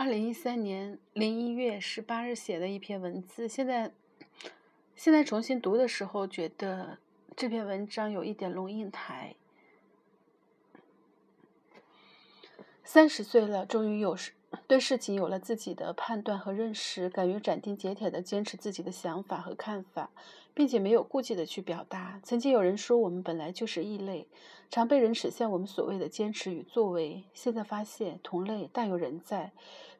二零一三年零一月十八日写的一篇文字，现在现在重新读的时候，觉得这篇文章有一点龙应台。三十岁了，终于有事。对事情有了自己的判断和认识，敢于斩钉截铁地坚持自己的想法和看法，并且没有顾忌地去表达。曾经有人说我们本来就是异类，常被人耻笑我们所谓的坚持与作为。现在发现同类大有人在，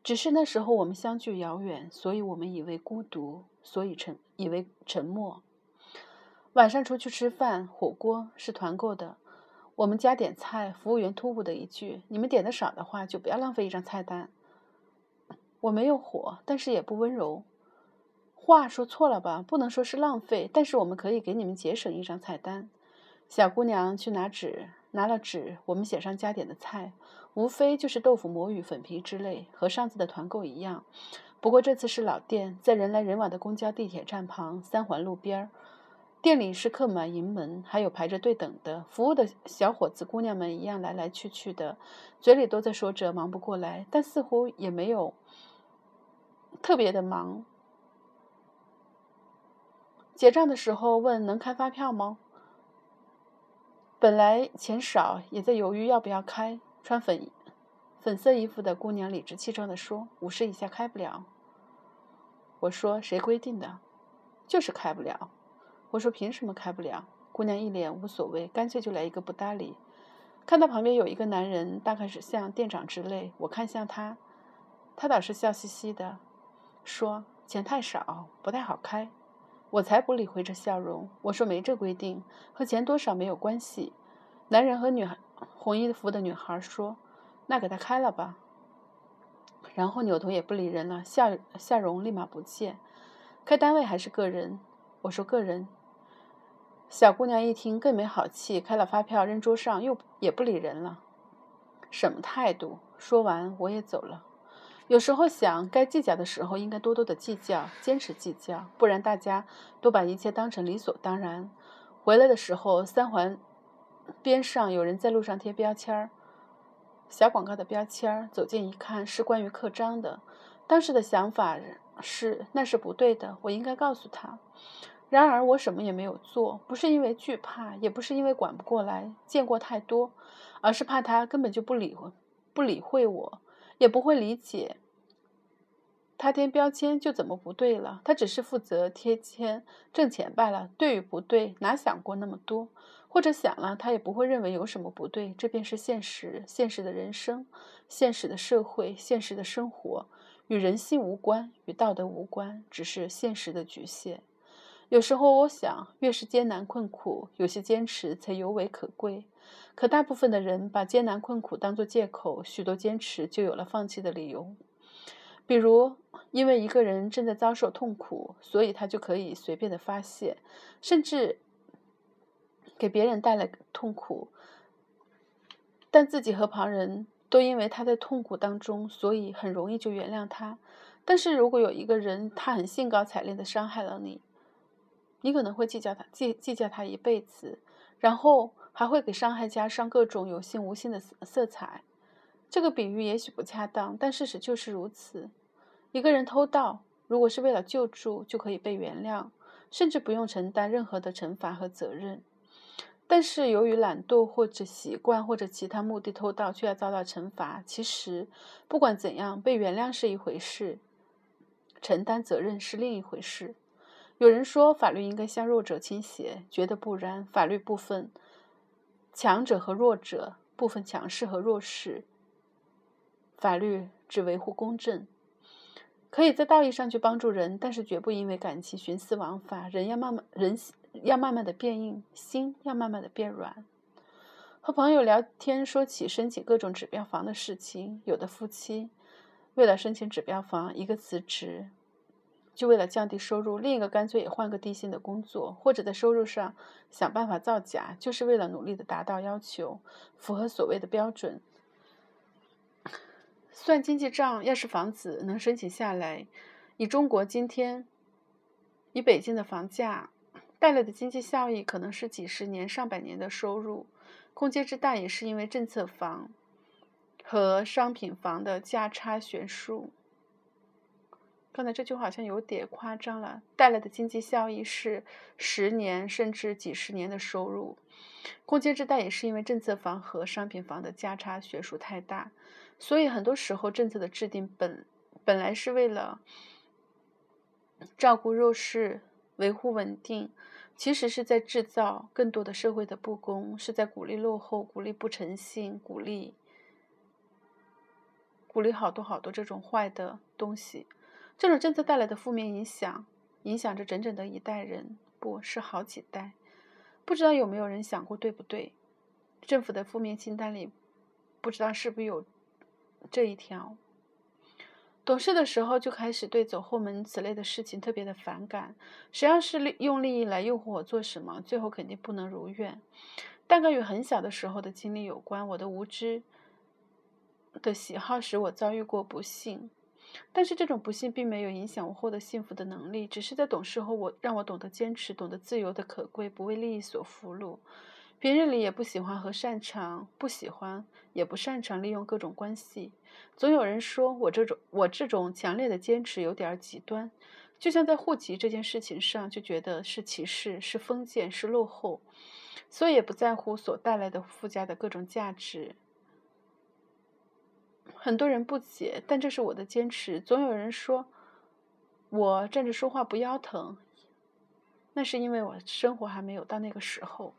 只是那时候我们相距遥远，所以我们以为孤独，所以沉以为沉默。晚上出去吃饭，火锅是团购的。我们家点菜，服务员突兀的一句：“你们点的少的话，就不要浪费一张菜单。”我没有火，但是也不温柔。话说错了吧？不能说是浪费，但是我们可以给你们节省一张菜单。小姑娘去拿纸，拿了纸，我们写上加点的菜，无非就是豆腐、魔芋、粉皮之类，和上次的团购一样。不过这次是老店，在人来人往的公交地铁站旁，三环路边儿。店里是客满盈门，还有排着队等的。服务的小伙子、姑娘们一样来来去去的，嘴里都在说着忙不过来，但似乎也没有。特别的忙。结账的时候问能开发票吗？本来钱少，也在犹豫要不要开。穿粉粉色衣服的姑娘理直气壮地说：“五十以下开不了。”我说：“谁规定的？就是开不了。”我说：“凭什么开不了？”姑娘一脸无所谓，干脆就来一个不搭理。看到旁边有一个男人，大概是像店长之类，我看向他，他倒是笑嘻嘻的。说钱太少，不太好开。我才不理会这笑容。我说没这规定，和钱多少没有关系。男人和女孩，红衣服的女孩说：“那给他开了吧。”然后扭头也不理人了，笑笑容立马不见。开单位还是个人？我说个人。小姑娘一听更没好气，开了发票扔桌上，又也不理人了。什么态度？说完我也走了。有时候想，该计较的时候应该多多的计较，坚持计较，不然大家都把一切当成理所当然。回来的时候，三环边上有人在路上贴标签儿，小广告的标签儿，走近一看是关于刻章的。当时的想法是那是不对的，我应该告诉他。然而我什么也没有做，不是因为惧怕，也不是因为管不过来，见过太多，而是怕他根本就不理会，不理会我。也不会理解，他贴标签就怎么不对了？他只是负责贴签挣钱罢了。对与不对，哪想过那么多？或者想了，他也不会认为有什么不对。这便是现实，现实的人生，现实的社会，现实的生活，与人性无关，与道德无关，只是现实的局限。有时候我想，越是艰难困苦，有些坚持才尤为可贵。可大部分的人把艰难困苦当作借口，许多坚持就有了放弃的理由。比如，因为一个人正在遭受痛苦，所以他就可以随便的发泄，甚至给别人带来痛苦，但自己和旁人都因为他在痛苦当中，所以很容易就原谅他。但是如果有一个人，他很兴高采烈的伤害了你，你可能会计较他，计计较他一辈子，然后。还会给伤害加上各种有形无形的色彩。这个比喻也许不恰当，但事实就是如此。一个人偷盗，如果是为了救助，就可以被原谅，甚至不用承担任何的惩罚和责任。但是由于懒惰或者习惯或者其他目的偷盗，却要遭到惩罚。其实不管怎样，被原谅是一回事，承担责任是另一回事。有人说法律应该向弱者倾斜，觉得不然，法律部分。强者和弱者，部分强势和弱势。法律只维护公正，可以在道义上去帮助人，但是绝不因为感情徇私枉法。人要慢慢，人要慢慢的变硬，心要慢慢的变软。和朋友聊天，说起申请各种指标房的事情，有的夫妻为了申请指标房，一个辞职。就为了降低收入，另一个干脆也换个低薪的工作，或者在收入上想办法造假，就是为了努力的达到要求，符合所谓的标准。算经济账，要是房子能申请下来，以中国今天，以北京的房价带来的经济效益，可能是几十年、上百年的收入。空间之大，也是因为政策房和商品房的价差悬殊。刚才这句话好像有点夸张了，带来的经济效益是十年甚至几十年的收入。空间之大也是因为政策房和商品房的价差悬殊太大，所以很多时候政策的制定本本来是为了照顾弱势、维护稳定，其实是在制造更多的社会的不公，是在鼓励落后、鼓励不诚信、鼓励鼓励好多好多这种坏的东西。这种政策带来的负面影响，影响着整整的一代人，不是好几代。不知道有没有人想过，对不对？政府的负面清单里，不知道是不是有这一条。懂事的时候就开始对走后门此类的事情特别的反感。谁要是利用利益来诱惑我做什么，最后肯定不能如愿。大概与很小的时候的经历有关。我的无知的喜好使我遭遇过不幸。但是这种不幸并没有影响我获得幸福的能力，只是在懂事后，我让我懂得坚持，懂得自由的可贵，不为利益所俘虏。平日里也不喜欢和擅长，不喜欢也不擅长利用各种关系。总有人说我这种我这种强烈的坚持有点极端，就像在户籍这件事情上，就觉得是歧视，是封建，是落后，所以也不在乎所带来的附加的各种价值。很多人不解，但这是我的坚持。总有人说我站着说话不腰疼，那是因为我生活还没有到那个时候。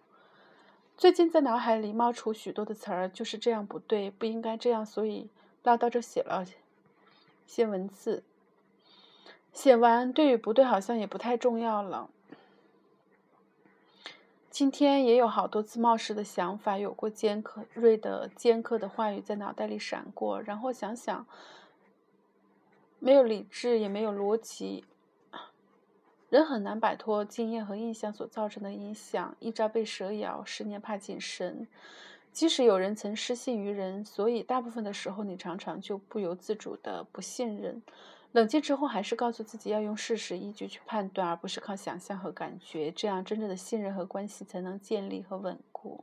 最近在脑海里冒出许多的词儿，就是这样不对，不应该这样，所以唠叨着写了些文字。写完对与不对，好像也不太重要了。今天也有好多自冒失的想法，有过尖刻锐的尖刻的话语在脑袋里闪过，然后想想，没有理智，也没有逻辑，人很难摆脱经验和印象所造成的影响。一朝被蛇咬，十年怕井绳。即使有人曾失信于人，所以大部分的时候，你常常就不由自主的不信任。冷静之后，还是告诉自己要用事实依据去判断，而不是靠想象和感觉，这样真正的信任和关系才能建立和稳固。